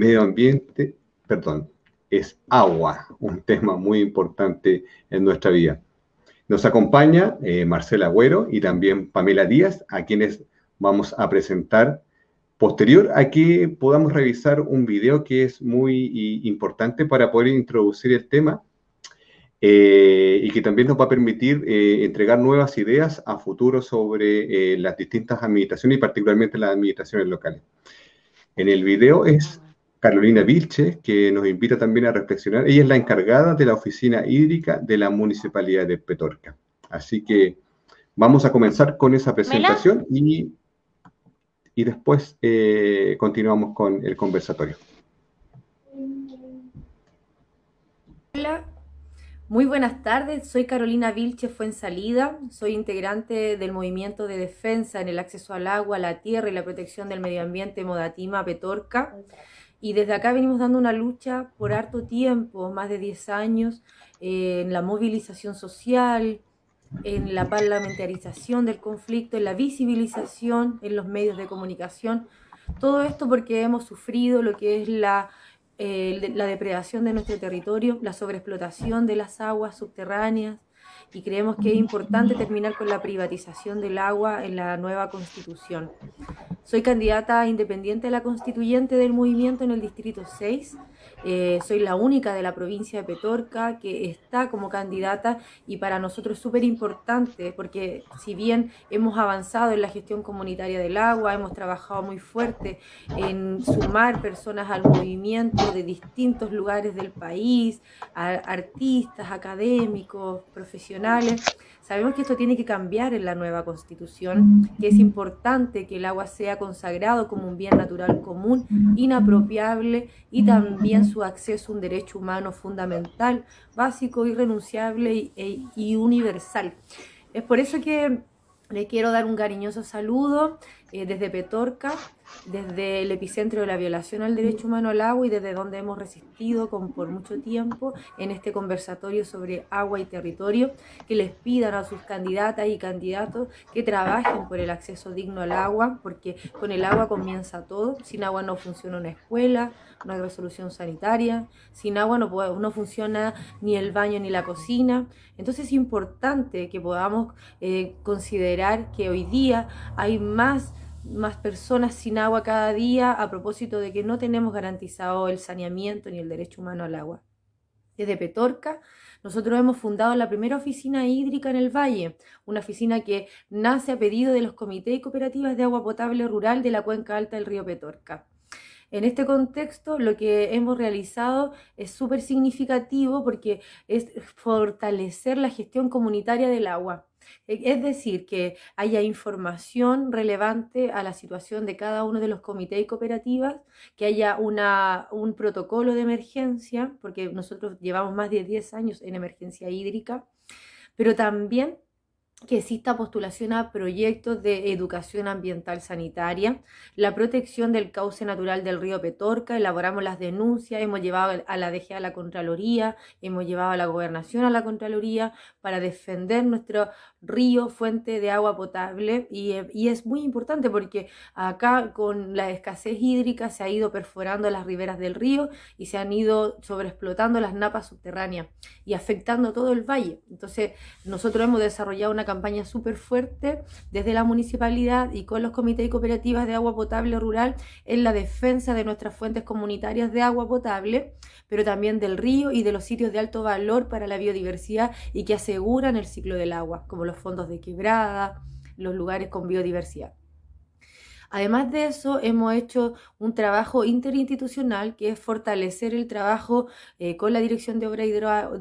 medio ambiente, perdón, es agua, un tema muy importante en nuestra vida. Nos acompaña eh, Marcela Agüero y también Pamela Díaz, a quienes vamos a presentar posterior a que podamos revisar un video que es muy importante para poder introducir el tema eh, y que también nos va a permitir eh, entregar nuevas ideas a futuro sobre las distintas administraciones y particularmente las administraciones locales. En el video es Carolina Vilche, que nos invita también a reflexionar. Ella es la encargada de la oficina hídrica de la Municipalidad de Petorca. Así que vamos a comenzar con esa presentación y, y, después eh, continuamos con el conversatorio. Hola, muy buenas tardes. Soy Carolina Vilche Fuensalida. Soy integrante del movimiento de defensa en el acceso al agua, la tierra y la protección del medio ambiente Modatima Petorca. Y desde acá venimos dando una lucha por harto tiempo, más de 10 años, eh, en la movilización social, en la parlamentarización del conflicto, en la visibilización en los medios de comunicación. Todo esto porque hemos sufrido lo que es la, eh, la depredación de nuestro territorio, la sobreexplotación de las aguas subterráneas, y creemos que es importante terminar con la privatización del agua en la nueva constitución. Soy candidata independiente a la constituyente del movimiento en el Distrito 6 eh, soy la única de la provincia de Petorca que está como candidata y para nosotros es súper importante porque si bien hemos avanzado en la gestión comunitaria del agua, hemos trabajado muy fuerte en sumar personas al movimiento de distintos lugares del país, artistas, académicos, profesionales, Sabemos que esto tiene que cambiar en la nueva constitución, que es importante que el agua sea consagrado como un bien natural común, inapropiable y también su acceso a un derecho humano fundamental, básico, irrenunciable y, e, y universal. Es por eso que le quiero dar un cariñoso saludo eh, desde Petorca, desde el epicentro de la violación al derecho humano al agua y desde donde hemos resistido con, por mucho tiempo en este conversatorio sobre agua y territorio, que les pidan a sus candidatas y candidatos que trabajen por el acceso digno al agua, porque con el agua comienza todo, sin agua no funciona una escuela, no hay resolución sanitaria, sin agua no, no funciona ni el baño ni la cocina, entonces es importante que podamos eh, considerar que hoy día hay más más personas sin agua cada día a propósito de que no tenemos garantizado el saneamiento ni el derecho humano al agua. Desde Petorca, nosotros hemos fundado la primera oficina hídrica en el Valle, una oficina que nace a pedido de los comités y cooperativas de agua potable rural de la cuenca alta del río Petorca. En este contexto, lo que hemos realizado es súper significativo porque es fortalecer la gestión comunitaria del agua. E, es decir, que haya información relevante a la situación de cada uno de los comités y cooperativas, que haya una, un protocolo de emergencia, porque nosotros llevamos más de 10 años en emergencia hídrica, pero también que exista postulación a proyectos de educación ambiental sanitaria, la protección del cauce natural del río Petorca, elaboramos las denuncias, hemos llevado a la DG a la Contraloría, hemos llevado a la Gobernación a la Contraloría para defender nuestro río, fuente de agua potable y, y es muy importante porque acá con la escasez hídrica se ha ido perforando las riberas del río y se han ido sobreexplotando las napas subterráneas y afectando todo el valle. Entonces nosotros hemos desarrollado una campaña súper fuerte desde la municipalidad y con los comités y cooperativas de agua potable rural en la defensa de nuestras fuentes comunitarias de agua potable, pero también del río y de los sitios de alto valor para la biodiversidad y que aseguran el ciclo del agua, como los fondos de quebrada, los lugares con biodiversidad. Además de eso, hemos hecho un trabajo interinstitucional que es fortalecer el trabajo eh, con la Dirección de Obras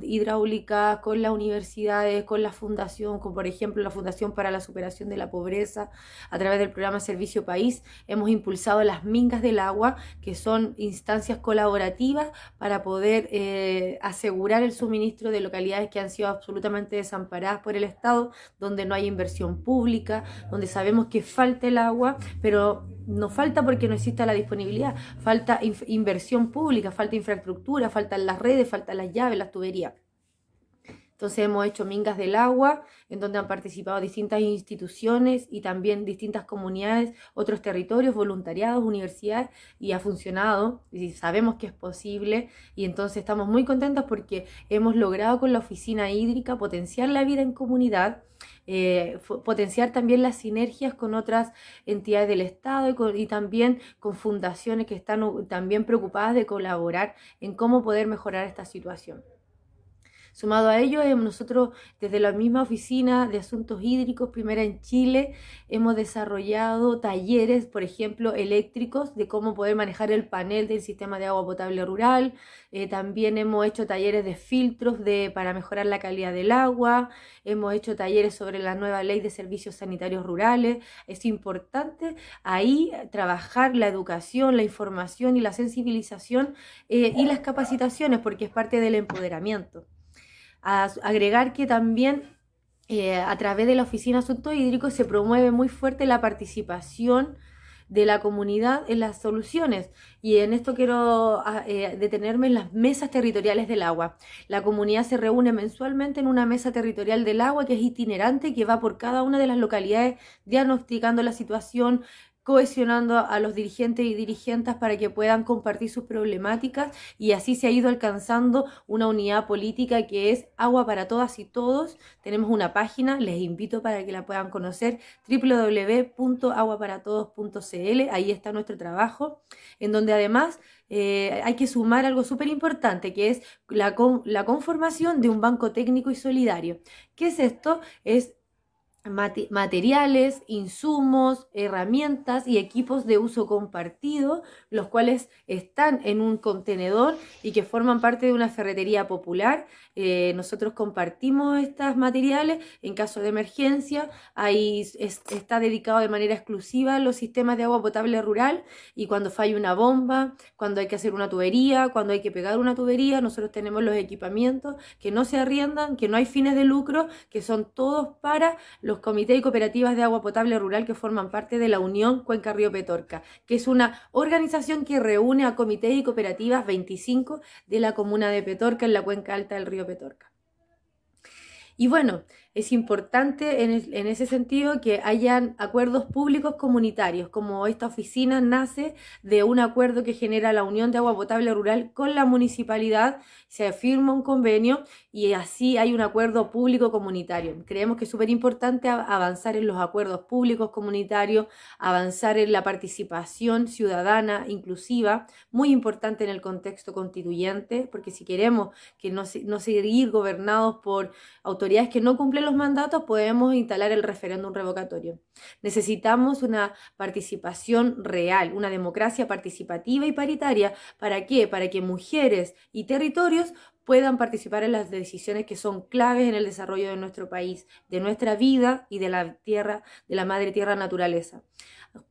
Hidráulicas, con las universidades, con la fundación, como por ejemplo la Fundación para la Superación de la Pobreza, a través del programa Servicio País. Hemos impulsado las mingas del agua, que son instancias colaborativas para poder eh, asegurar el suministro de localidades que han sido absolutamente desamparadas por el Estado, donde no hay inversión pública, donde sabemos que falta el agua, pero no falta porque no exista la disponibilidad, falta inversión pública, falta infraestructura, faltan las redes, faltan las llaves, las tuberías. Entonces hemos hecho Mingas del Agua, en donde han participado distintas instituciones y también distintas comunidades, otros territorios, voluntariados, universidades, y ha funcionado, y sabemos que es posible, y entonces estamos muy contentos porque hemos logrado con la oficina hídrica potenciar la vida en comunidad, eh, potenciar también las sinergias con otras entidades del Estado y, y, también con fundaciones que están también preocupadas de colaborar en cómo poder mejorar esta situación. Sumado a ello, nosotros desde la misma oficina de asuntos hídricos, primera en Chile, hemos desarrollado talleres, por ejemplo, eléctricos, de cómo poder manejar el panel del sistema de agua potable rural. Eh, también hemos hecho talleres de filtros de, para mejorar la calidad del agua. Hemos hecho talleres sobre la nueva ley de servicios sanitarios rurales. Es importante ahí trabajar la educación, la información y la sensibilización eh, y las capacitaciones, porque es parte del empoderamiento agregar que también eh, a través de la Oficina Asuntos Hídricos se promueve muy fuerte la participación de la comunidad en las soluciones. Y en esto quiero ah, eh, detenerme en las mesas territoriales del agua. La comunidad se reúne mensualmente en una mesa territorial del agua que es itinerante, que va por cada una de las localidades diagnosticando la situación, cohesionando a los dirigentes y dirigentes para que puedan compartir sus problemáticas y así se ha ido alcanzando una unidad política que es Agua para Todas y Todos. Tenemos una página, les invito para que la puedan conocer, www.aguaparatodos.cl, ahí está nuestro trabajo, en donde además eh, hay que sumar algo súper importante, que es la, la conformación de un banco técnico y solidario. ¿Qué es esto? Es materiales, insumos, herramientas y equipos de uso compartido, los cuales están en un contenedor y que forman parte de una ferretería popular. Eh, nosotros compartimos estos materiales en caso de emergencia. Ahí está dedicado de manera exclusiva a los sistemas de agua potable rural y cuando falla una bomba, cuando hay que hacer una tubería, cuando hay que pegar una tubería, nosotros tenemos los equipamientos que no se arriendan, que no hay fines de lucro, que son todos para los comités y cooperativas de agua potable rural que forman parte de la Unión Cuenca Río Petorca, que es una organización que reúne a comités y cooperativas 25 de la comuna de Petorca en la cuenca alta del río Petorca. Y bueno, es importante en, ese sentido que hayan acuerdos públicos comunitarios, como esta oficina nace de un acuerdo que genera la Unión de Agua Potable Rural con la municipalidad, se firma un convenio y así hay un acuerdo público comunitario. Creemos que es súper importante avanzar en los acuerdos públicos comunitarios, avanzar en la participación ciudadana inclusiva, muy importante en el contexto constituyente, porque si queremos que no, no seguir gobernados por autoridades que no cumplen los mandatos, podemos instalar el referéndum revocatorio. Necesitamos una participación real, una democracia participativa y paritaria. ¿Para qué? Para que mujeres y territorios puedan participar en las decisiones que son claves en el desarrollo de nuestro país, de nuestra vida y de la tierra, de la madre tierra naturaleza.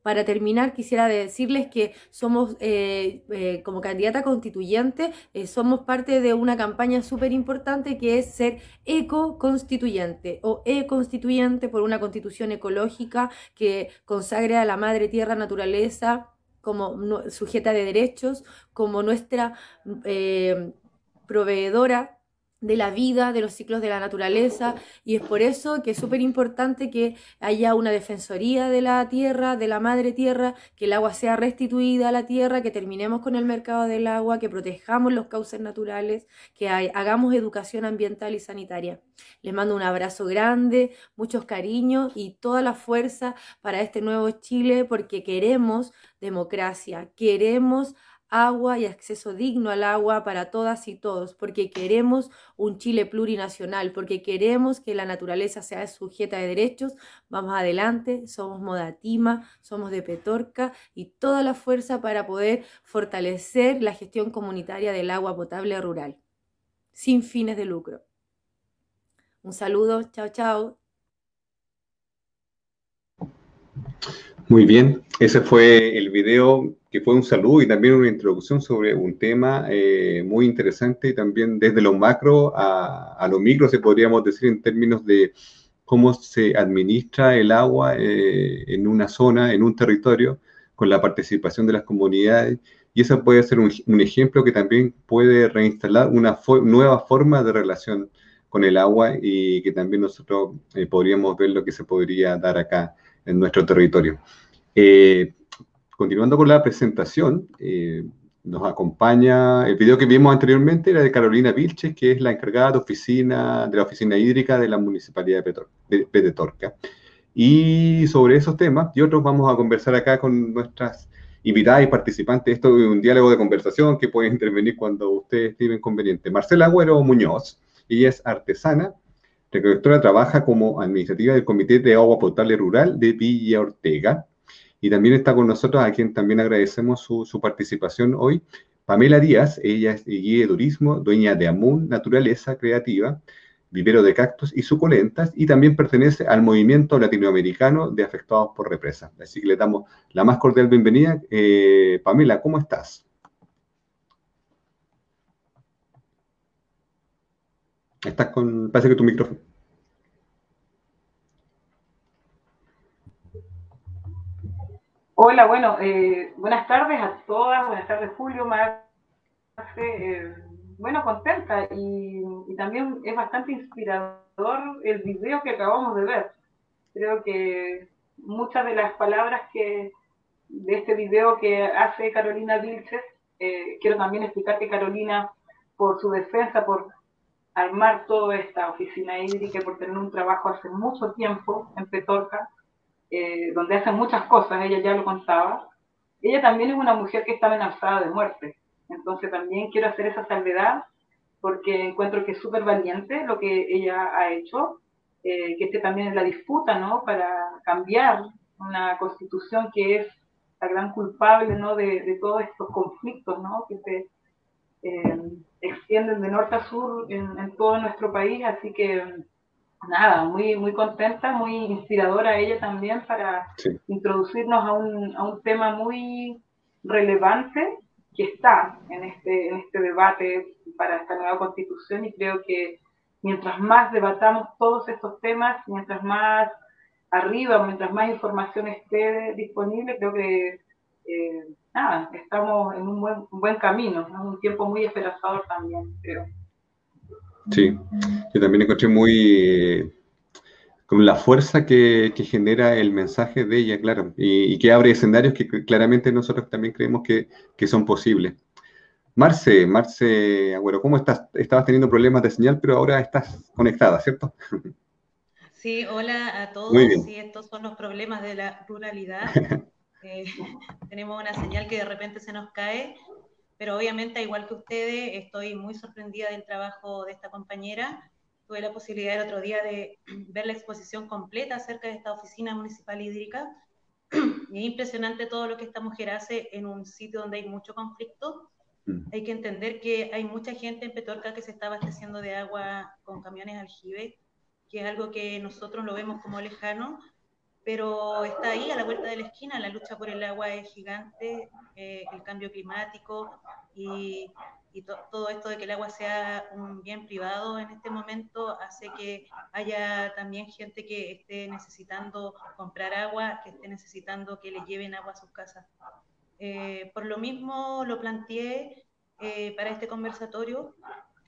Para terminar, quisiera decirles que somos, eh, eh, como candidata constituyente, eh, somos parte de una campaña súper importante que es ser eco-constituyente o e-constituyente por una constitución ecológica que consagre a la madre tierra naturaleza como sujeta de derechos, como nuestra proveedora de la vida, de los ciclos de la naturaleza, y es por eso que es súper importante que haya una defensoría de la tierra, de la madre tierra, que el agua sea restituida a la tierra, que terminemos con el mercado del agua, que protejamos los cauces naturales, que hagamos educación ambiental y sanitaria. Les mando un abrazo grande, muchos cariños y toda la fuerza para este nuevo Chile, porque queremos democracia, queremos agua y acceso digno al agua para todas y todos, porque queremos un Chile plurinacional, porque queremos que la naturaleza sea sujeta de derechos. Vamos adelante, somos Modatima, somos de Petorca y toda la fuerza para poder fortalecer la gestión comunitaria del agua potable rural, sin fines de lucro. Un saludo, chao, chao. Muy bien, ese fue el video que fue un saludo y también una introducción sobre un tema eh, muy interesante y también desde lo macro a, lo micro, se podríamos decir en términos de cómo se administra el agua eh, en una zona, en un territorio, con la participación de las comunidades. Y ese puede ser un, ejemplo que también puede reinstalar una nueva forma de relación con el agua y que también nosotros eh, podríamos ver lo que se podría dar acá en nuestro territorio. Eh, continuando con la presentación, eh, nos acompaña, el video que vimos anteriormente era de Carolina Vilches, que es la encargada de oficina, de la oficina hídrica de la Municipalidad de Petorca. Y sobre esos temas y otros vamos a conversar acá con nuestras invitadas y participantes. Esto es un diálogo de conversación que puede intervenir cuando ustedes estimen conveniente. Marcela Agüero Muñoz, ella es artesana, recolectora, trabaja como administrativa del Comité de Agua Potable Rural de Villa Ortega. Y también está con nosotros, a quien también agradecemos su, participación hoy, Pamela Díaz. Ella es guía de turismo, dueña de Amun Naturaleza Creativa, vivero de cactus y suculentas, y también pertenece al movimiento latinoamericano de afectados por represa. Así que le damos la más cordial bienvenida. Eh, Pamela, ¿cómo estás? Estás con, parece que tu micrófono. Hola, bueno, eh, buenas tardes a todas, buenas tardes Julio, Marce, eh, bueno, contenta y, también es bastante inspirador el video que acabamos de ver. Creo que muchas de las palabras que de este video que hace Carolina Vilches, eh, quiero también explicar que Carolina, por su defensa, por armar toda esta oficina hídrica, por tener un trabajo hace mucho tiempo en Petorca, eh, donde hacen muchas cosas, ella ya lo contaba, ella también es una mujer que está amenazada de muerte. Entonces también quiero hacer esa salvedad porque encuentro que es súper valiente lo que ella ha hecho, eh, que este también es la disputa, ¿no? Para cambiar una constitución que es la gran culpable, ¿no? De, todos estos conflictos, ¿no? Que se eh, extienden de norte a sur en, todo nuestro país, así que nada, muy, muy contenta, muy inspiradora ella también para introducirnos a un, a un tema muy relevante que está en este, en este debate para esta nueva constitución y creo que mientras más debatamos todos estos temas, mientras más arriba, mientras más información esté disponible, creo que eh, nada, estamos en un buen, buen camino, es un tiempo muy esperanzador también, creo. Sí, yo también encontré muy con la fuerza que, genera el mensaje de ella, claro, y, que abre escenarios que claramente nosotros también creemos que, son posibles. Marce, Marce Agüero, ¿cómo estás? Estabas teniendo problemas de señal, pero ahora estás conectada, ¿cierto? Sí, hola a todos. Muy Sí, estos son los problemas de la ruralidad. Eh, tenemos una señal que de repente se nos cae, pero obviamente, igual que ustedes, estoy muy sorprendida del trabajo de esta compañera tuve la posibilidad el otro día de ver la exposición completa acerca de esta oficina municipal hídrica. Y es impresionante todo lo que esta mujer hace en un sitio donde hay mucho conflicto. Mm. Hay que entender que hay mucha gente en Petorca que se está abasteciendo de agua con camiones aljibe, que es algo que nosotros lo vemos como lejano, pero está ahí a la vuelta de la esquina. La lucha por el agua es gigante, eh, el cambio climático y y todo esto de que el agua sea un bien privado en este momento hace que haya también gente que esté necesitando comprar agua, que esté necesitando que le lleven agua a sus casas. Eh, por lo mismo lo planteé eh, para este conversatorio,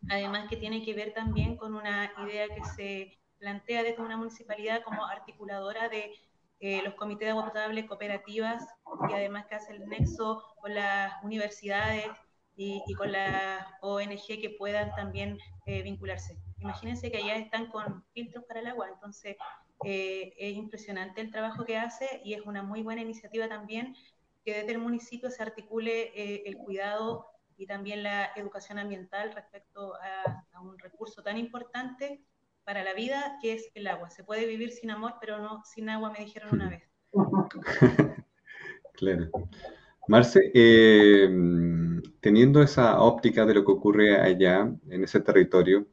además que tiene que ver también con una idea que se plantea desde una municipalidad como articuladora de eh, los comités de agua potable cooperativas y además que hace el nexo con las universidades y, con las ONG que puedan también eh, vincularse. Imagínense que allá están con filtros para el agua, entonces eh, es impresionante el trabajo que hace y es una muy buena iniciativa también que desde el municipio se articule el cuidado y también la educación ambiental respecto a, un recurso tan importante para la vida que es el agua. Se puede vivir sin amor, pero no sin agua, me dijeron una vez. claro. Marce, eh, teniendo esa óptica de lo que ocurre allá, en ese territorio,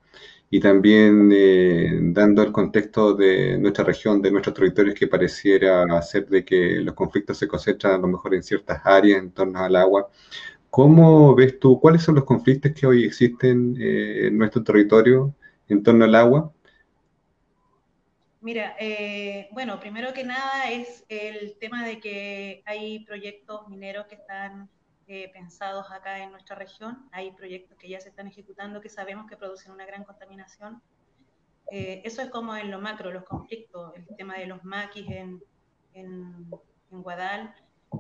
y también eh, dando el contexto de nuestra región, de nuestros territorios, que pareciera hacer de que los conflictos se concentran a lo mejor en ciertas áreas en torno al agua, ¿cómo ves tú, cuáles son los conflictos que hoy existen eh, en nuestro territorio en torno al agua? Mira, eh, bueno, primero que nada es el tema de que hay proyectos mineros que están eh, pensados acá en nuestra región, hay proyectos que ya se están ejecutando que sabemos que producen una gran contaminación. Eh, eso es como en lo macro, los conflictos, el tema de los maquis en, en, en Guadal,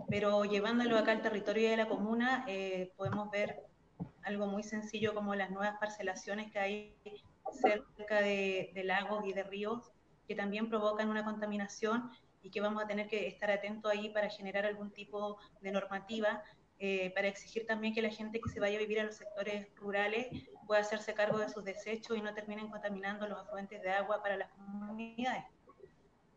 pero llevándolo acá al territorio de la comuna, podemos ver algo muy sencillo como las nuevas parcelaciones que hay cerca de, lagos y de ríos que también provocan una contaminación y que vamos a tener que estar atentos ahí para generar algún tipo de normativa, eh, para exigir también que la gente que se vaya a vivir a los sectores rurales pueda hacerse cargo de sus desechos y no terminen contaminando los afluentes de agua para las comunidades.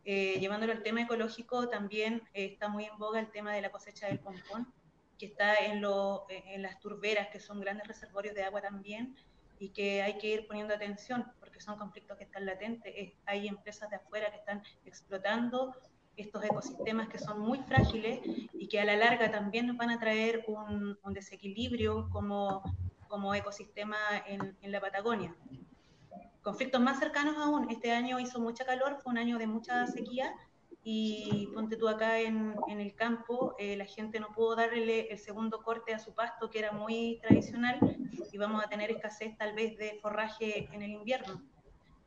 Eh, llevándolo al tema ecológico, también eh, está muy en boga el tema de la cosecha del pompón, que está en, lo, en las turberas, que son grandes reservorios de agua también, y que hay que ir poniendo atención, porque son conflictos que están latentes. hay empresas de afuera que están explotando estos ecosistemas que son muy frágiles y que a la larga también nos van a traer un, un desequilibrio como, como ecosistema en, en la Patagonia conflictos más cercanos aún. Este año hizo mucha calor, fue un año de mucha sequía y ponte tú acá en, en el campo, eh, la gente no pudo darle el segundo corte a su pasto, que era muy tradicional, y vamos a tener escasez tal vez de forraje en el invierno.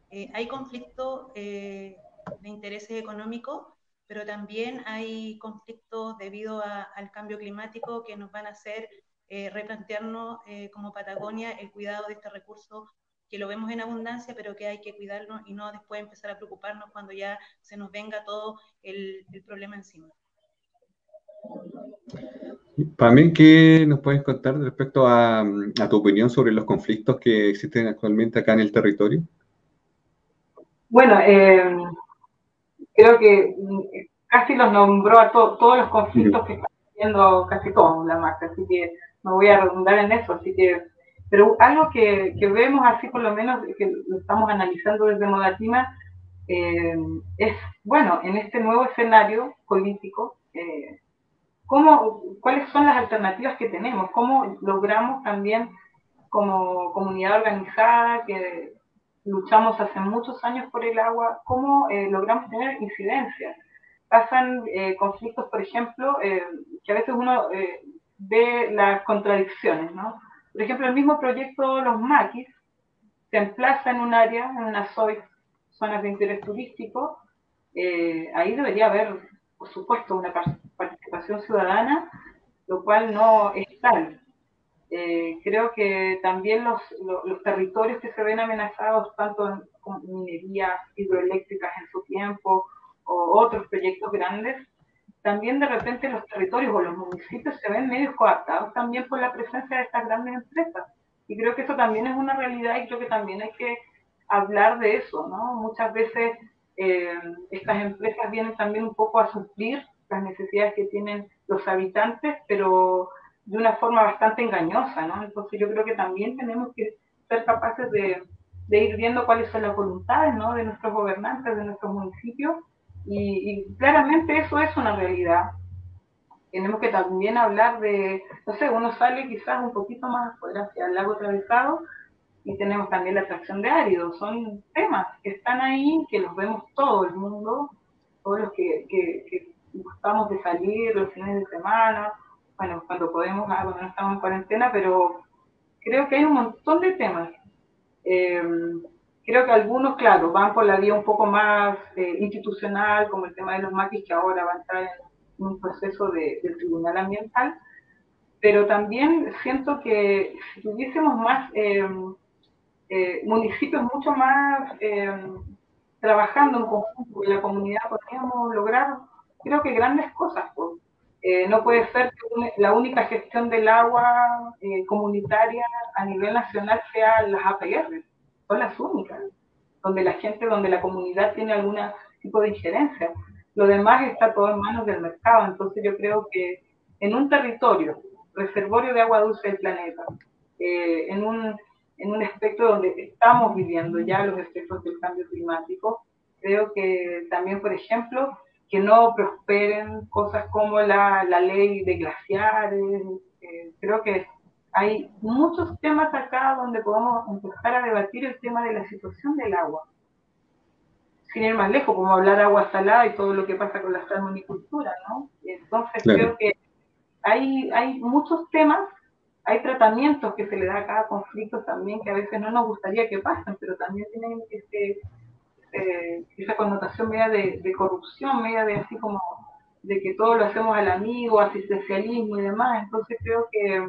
Eh, hay conflictos eh, de intereses económicos, pero también hay conflictos debido a, al cambio climático que nos van a hacer replantearnos como Patagonia el cuidado de este recurso que lo vemos en abundancia, pero que hay que cuidarnos y no después empezar a preocuparnos cuando ya se nos venga todo el, el problema encima. Pamela, ¿qué nos puedes contar respecto a, a, tu opinión sobre los conflictos que existen actualmente acá en el territorio? Bueno, eh, creo que casi los nombró a to todos los conflictos que están viendo casi todos la marca, así que no voy a redundar en eso, así que pero algo que, que, vemos así por lo menos, que lo estamos analizando desde Modatima, eh, es, bueno, en este nuevo escenario político, eh, ¿cómo, ¿cuáles son las alternativas que tenemos? ¿Cómo logramos también como comunidad organizada, que luchamos hace muchos años por el agua, cómo eh, logramos tener incidencia? Pasan eh, conflictos, por ejemplo, que a veces uno ve las contradicciones, ¿no? Por ejemplo, el mismo proyecto Los Maquis se emplaza en un área, en una zona de interés turístico. Eh, ahí debería haber, por supuesto, una participación ciudadana, lo cual no es tal. Eh, creo que también los, territorios que se ven amenazados, tanto en minería hidroeléctricas en su tiempo o otros proyectos grandes, también de repente los territorios o los municipios se ven medios coartados también por la presencia de estas grandes empresas. Y creo que eso también es una realidad y creo que también hay que hablar de eso, ¿no? Muchas veces eh, estas empresas vienen también un poco a suplir las necesidades que tienen los habitantes, pero de una forma bastante engañosa, ¿no? Entonces yo creo que también tenemos que ser capaces de, de ir viendo cuáles son las voluntades, ¿no? De nuestros gobernantes, de nuestros municipios, y, y, claramente eso es una realidad. Tenemos que también hablar de, no sé, uno sale quizás un poquito más afuera hacia el lago atravesado y tenemos también la atracción de áridos. Son temas que están ahí, que los vemos todo el mundo, todos los que, que, que gustamos de salir los fines de semana, bueno, cuando podemos, ah, cuando no estamos en cuarentena, pero creo que hay un montón de temas. Eh, Creo que algunos, claro, van por la vía un poco más eh, institucional, como el tema de los maquis, que ahora va a entrar en un proceso de, del tribunal ambiental, pero también siento que si tuviésemos más eh, eh, municipios mucho más trabajando en conjunto con la comunidad, podríamos lograr, creo que grandes cosas. No puede ser que la única gestión del agua comunitaria a nivel nacional sea las APR son las únicas, donde la gente, donde la comunidad tiene algún tipo de injerencia. Lo demás está todo en manos del mercado, entonces yo creo que en un territorio, reservorio de agua dulce del planeta, eh, en, un, en un espectro donde estamos viviendo ya los efectos del cambio climático, creo que también, por ejemplo, que no prosperen cosas como la, la ley de glaciares, eh, creo que hay muchos temas acá donde podemos empezar a debatir el tema de la situación del agua. Sin ir más lejos, como hablar agua salada y todo lo que pasa con la salmonicultura, ¿no? Entonces claro. creo que hay, hay muchos temas hay tratamientos que se le da a cada conflicto también que a veces no nos gustaría que pasen, pero también tienen ese, esa connotación media de, de, corrupción, media de así como de que todo lo hacemos al amigo, asistencialismo y demás. Entonces creo que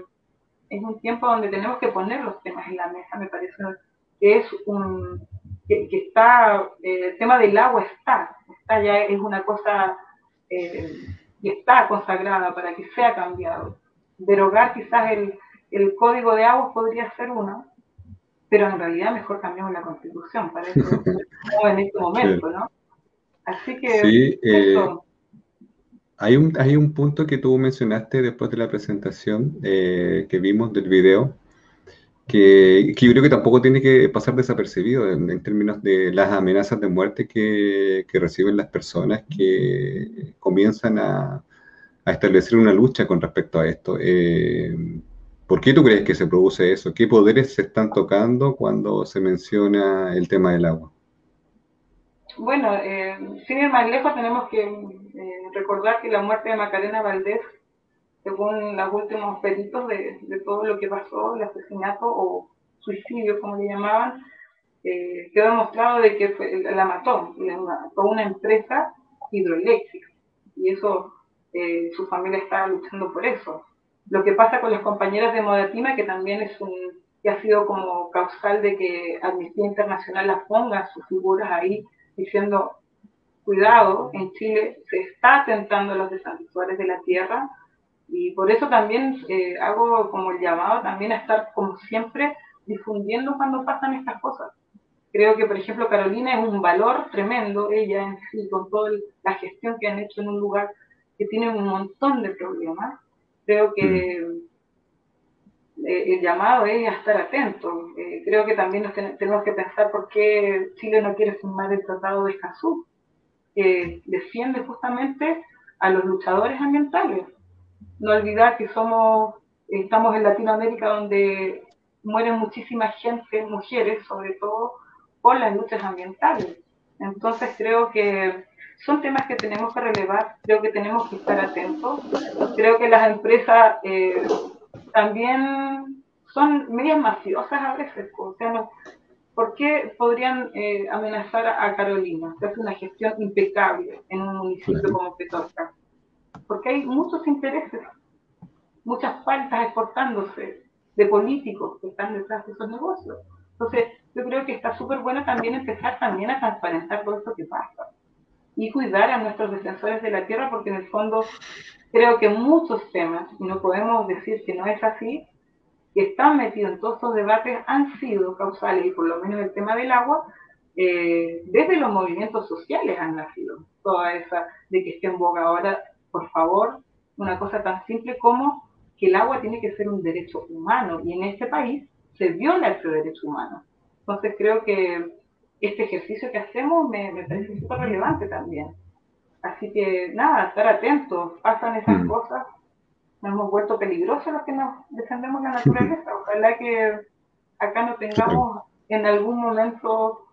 es un tiempo donde tenemos que poner los temas en la mesa, me parece que es un, que, está, eh, el tema del agua está, está ya es una cosa eh, que está consagrada para que sea cambiado. Derogar quizás el, el código de agua podría ser uno, pero en realidad mejor cambiamos la constitución, para eso en este momento, ¿no? Así que sí, eh, hay, un, hay un punto que tú mencionaste después de la presentación eh, que vimos del video, que, yo creo que tampoco tiene que pasar desapercibido en, términos de las amenazas de muerte que, reciben las personas que comienzan a, establecer una lucha con respecto a esto. Eh, ¿Por qué tú crees que se produce eso? ¿Qué poderes se están tocando cuando se menciona el tema del agua? Bueno, eh, sin ir más lejos, tenemos que eh, recordar que la muerte de Macarena Valdés según los últimos peritos de, todo lo que pasó, el asesinato o suicidio, como le llamaban, eh, quedó demostrado de que la mató, la mató una empresa hidroeléctrica. Y eso, eh, su familia estaba luchando por eso. Lo que pasa con las compañeras de Modatima, que también es un, que ha sido como causal de que Amnistía Internacional las ponga sus figuras ahí, diciendo, cuidado, en Chile se está atentando a los desantituares de la tierra, y por eso también eh, hago como el llamado también a estar como siempre difundiendo cuando pasan estas cosas. Creo que, por ejemplo, Carolina es un valor tremendo, ella en sí, con toda la gestión que han hecho en un lugar que tiene un montón de problemas. Creo que mm. eh, el llamado es a estar atento. Eh, creo que también tenemos que pensar por qué Chile no quiere firmar el Tratado de Escazú, que defiende justamente a los luchadores ambientales no olvidar que somos, estamos en Latinoamérica donde mueren muchísima gente, mujeres sobre todo, por las luchas ambientales. Entonces creo que son temas que tenemos que relevar, creo que tenemos que estar atentos. Creo que las empresas eh, también son medias mafiosas a veces. O sea, ¿por qué podrían eh, amenazar a Carolina, que hace una gestión impecable en un municipio como Petorca? porque hay muchos intereses, muchas faltas exportándose de políticos que están detrás de esos negocios. Entonces, yo creo que está súper bueno también empezar también a transparentar todo esto que pasa y cuidar a nuestros defensores de la tierra, porque en el fondo creo que muchos temas, y no podemos decir que no es así, que están metidos en todos estos debates han sido causales, y por lo menos el tema del agua, eh, desde los movimientos sociales han nacido, toda esa de que esté en boga ahora por favor, una cosa tan simple como que el agua tiene que ser un derecho humano y en este país se viola ese derecho humano. Entonces creo que este ejercicio que hacemos me, parece súper relevante también. Así que nada, estar atentos, pasan esas mm. cosas, nos hemos vuelto peligrosos los que nos defendemos la naturaleza. Ojalá que acá no tengamos en algún momento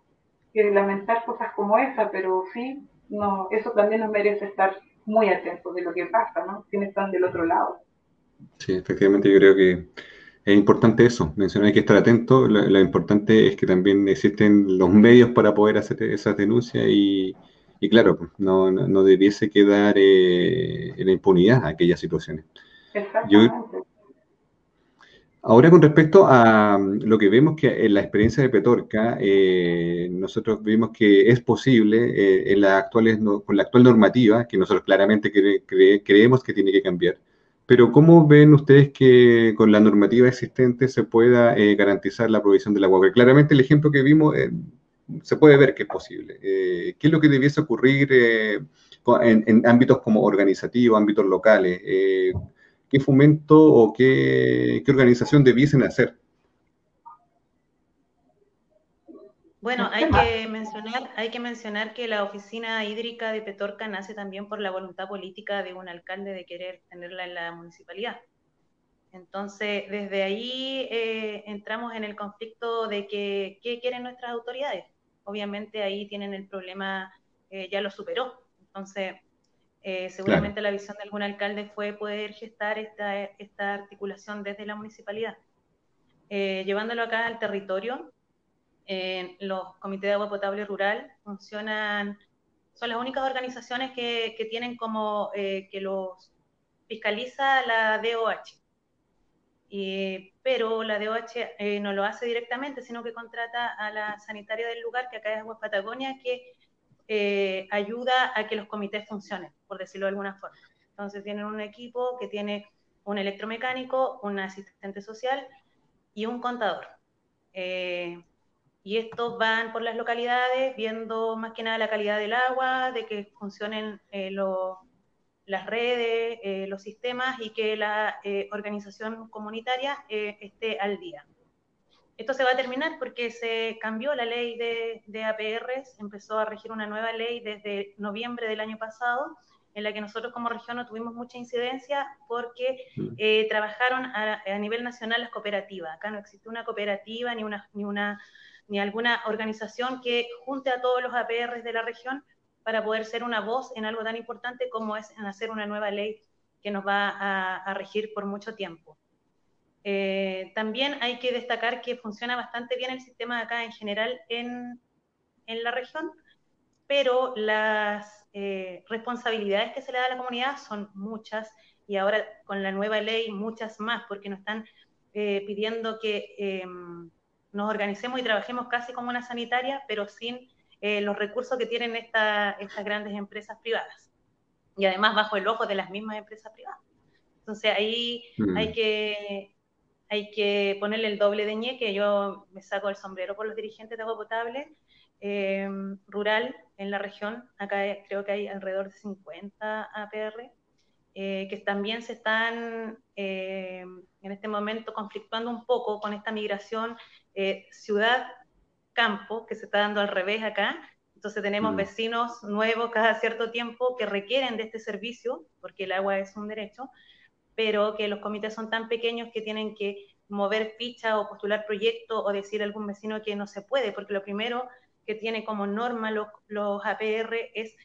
que lamentar cosas como esa, pero sí, no, eso también nos merece estar muy atentos de lo que pasa, ¿no? Quienes están del otro lado. Sí, efectivamente yo creo que es importante eso, mencionar hay que estar atento, lo, importante es que también existen los medios para poder hacer esas denuncias y, y claro, pues, no, no, debiese quedar eh, en la impunidad aquellas situaciones. Exactamente. Ahora con respecto a mm, lo que vemos que en la experiencia de Petorca, eh, nosotros vimos que es posible eh, en las actuales, con la actual normativa, que nosotros claramente creemos que tiene que cambiar, pero ¿cómo ven ustedes que con la normativa existente se pueda eh, garantizar la provisión del agua? Porque claramente el ejemplo que vimos se puede ver que es posible. ¿Qué es lo que debiese ocurrir en, en, ámbitos como organizativos, ámbitos locales? Qué fomento o qué, organización debiesen hacer. Bueno, hay que, mencionar, hay que mencionar que la oficina hídrica de Petorca nace también por la voluntad política de un alcalde de querer tenerla en la municipalidad. Entonces, desde ahí eh, entramos en el conflicto de que, qué quieren nuestras autoridades. Obviamente ahí tienen el problema, eh, ya lo superó. Entonces, Eh, seguramente la visión de algún alcalde fue poder gestar esta, esta articulación desde la municipalidad. Eh, llevándolo acá al territorio, los comités de agua potable rural funcionan, son las únicas organizaciones que, que tienen como que los fiscaliza la DOH. pero la DOH eh, no lo hace directamente, sino que contrata a la sanitaria del lugar, que acá es Agua Patagonia, que eh, ayuda a que los comités funcionen, por decirlo de alguna forma. Entonces tienen un equipo que tiene un electromecánico, un asistente social y un contador. Eh, y estos van por las localidades viendo más que nada la calidad del agua, de que funcionen los las redes, eh, los sistemas y que la eh, organización comunitaria eh, esté al día. Esto se va a terminar porque se cambió la ley de, de APRs, empezó a regir una nueva ley desde noviembre del año pasado, en la que nosotros como región no tuvimos mucha incidencia porque mm. trabajaron a, a, nivel nacional las cooperativas. Acá no existe una cooperativa ni, una, ni, una, ni alguna organización que junte a todos los APRs de la región para poder ser una voz en algo tan importante como es en hacer una nueva ley que nos va a, regir por mucho tiempo. Eh, también hay que destacar que funciona bastante bien el sistema acá en general en, en la región, pero las eh, responsabilidades que se le da a la comunidad son muchas y ahora con la nueva ley muchas más, porque nos están eh, pidiendo que nos organicemos y trabajemos casi como una sanitaria, pero sin eh, los recursos que tienen estas grandes empresas privadas. Y además bajo el ojo de las mismas empresas privadas. Entonces ahí mm. hay, que, hay que ponerle el doble de ñe, yo me saco el sombrero por los dirigentes de agua potable eh, rural en la región. Acá creo que hay alrededor de 50 APR. Eh, que también se están en este momento conflictuando un poco con esta migración ciudad campo, que se está dando al revés acá. Entonces tenemos mm. vecinos nuevos cada cierto tiempo que requieren de este servicio, porque el agua es un derecho, pero que los comités son tan pequeños que tienen que mover ficha o postular proyectos o decir a algún vecino que no se puede, porque lo primero que tiene como norma los, los APR es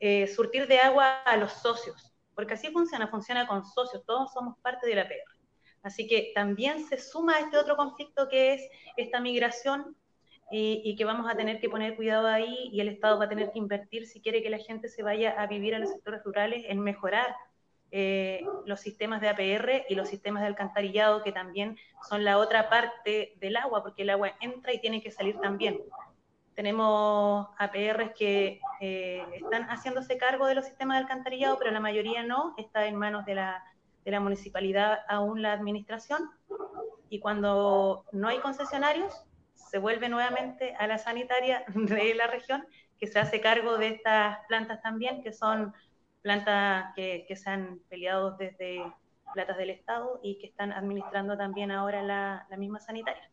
eh, surtir de agua a los socios, porque así funciona, funciona con socios, todos somos parte del APR. Así que también se suma este otro conflicto que es esta migración y, que vamos a tener que poner cuidado ahí y el Estado va a tener que invertir si quiere que la gente se vaya a vivir a los sectores rurales en mejorar eh, los sistemas de APR y los sistemas de alcantarillado que también son la otra parte del agua porque el agua entra y tiene que salir también. Tenemos APRs que eh, están haciéndose cargo de los sistemas de alcantarillado, pero la mayoría no, está en manos de la, de la municipalidad aún la administración. Y cuando no hay concesionarios, se vuelve nuevamente a la sanitaria de la región, que se hace cargo de estas plantas también, que son plantas que, se han peleado desde platas del Estado y que están administrando también ahora la, misma sanitaria.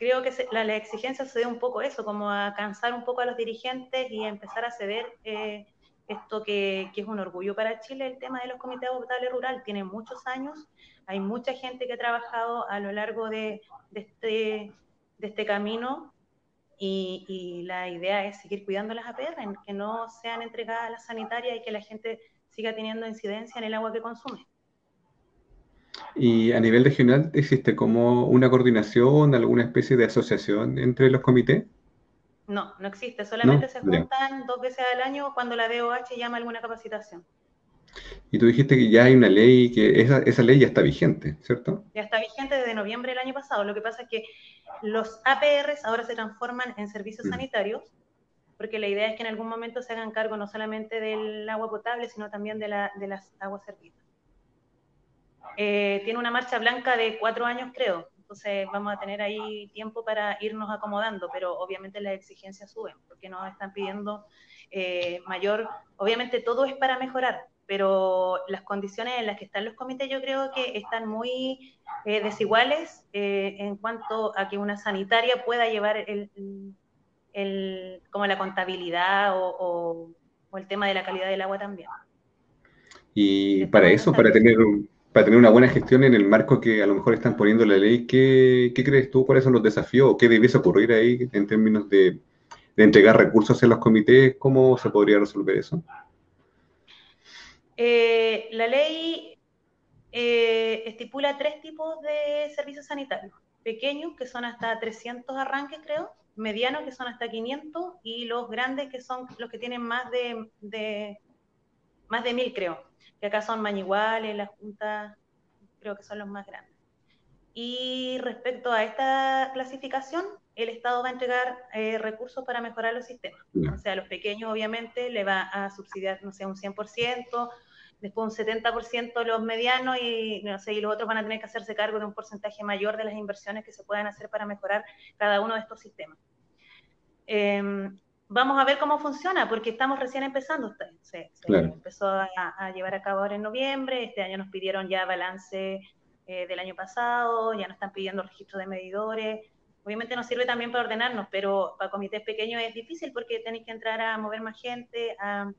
Creo que la, exigencia se debe un poco eso, como a cansar un poco a los dirigentes y empezar a ceder eh, esto que, es un orgullo para Chile, el tema de los comités de potable rural. Tiene muchos años, hay mucha gente que ha trabajado a lo largo de, este este camino y, la idea es seguir cuidando las APR, que no sean entregadas a la sanitaria y que la gente siga teniendo incidencia en el agua que consume. ¿Y a nivel regional existe como una coordinación, alguna especie de asociación entre los comités? No, no existe, solamente se juntan dos veces al año cuando la DOH llama alguna capacitación. Y tú dijiste que ya hay una ley, que esa, esa ley ya está vigente, ¿cierto? Ya está vigente desde noviembre del año pasado. Lo que pasa es que los APRs ahora se transforman en servicios mm. sanitarios, porque la idea es que en algún momento se hagan cargo no solamente del agua potable, sino también de, la, de las aguas servidas. Eh, tiene una marcha blanca de cuatro años, creo. Entonces vamos a tener ahí tiempo para irnos acomodando, pero obviamente las exigencias suben, porque nos están pidiendo eh, mayor, obviamente todo es para mejorar, pero las condiciones en las que están los comités yo creo que están muy eh, desiguales eh, en cuanto a que una sanitaria pueda llevar el, el como la contabilidad o, o, el tema de la calidad del agua también. Y para eso, para tener, para tener una buena gestión en el marco que a lo mejor están poniendo la ley, ¿qué, crees tú? ¿Cuáles son los desafíos? ¿Qué debiese ocurrir ahí en términos de, entregar recursos en los comités? ¿Cómo se podría resolver eso? Eh, la ley eh, estipula tres tipos de servicios sanitarios. Pequeños, que son hasta 300 arranques, creo, medianos, que son hasta 500, y los grandes, que son los que tienen más de, de más de 1000, creo. Que acá son Mañiguales, la Junta, creo que son los más grandes. Y respecto a esta clasificación, el Estado va a entregar eh, recursos para mejorar los sistemas. O sea, a los pequeños obviamente le va a subsidiar, no sé, un 100%, después un 70% los medianos y, no sé, y los otros van a tener que hacerse cargo de un porcentaje mayor de las inversiones que se puedan hacer para mejorar cada uno de estos sistemas. Em, vamos a ver cómo funciona, porque estamos recién empezando. Se, empezó a, a, llevar a cabo ahora en noviembre, este año nos pidieron ya balance eh, del año pasado, ya nos están pidiendo registro de medidores. Obviamente nos sirve también para ordenarnos, pero para comités pequeños es difícil porque tenéis que entrar a mover más gente, a,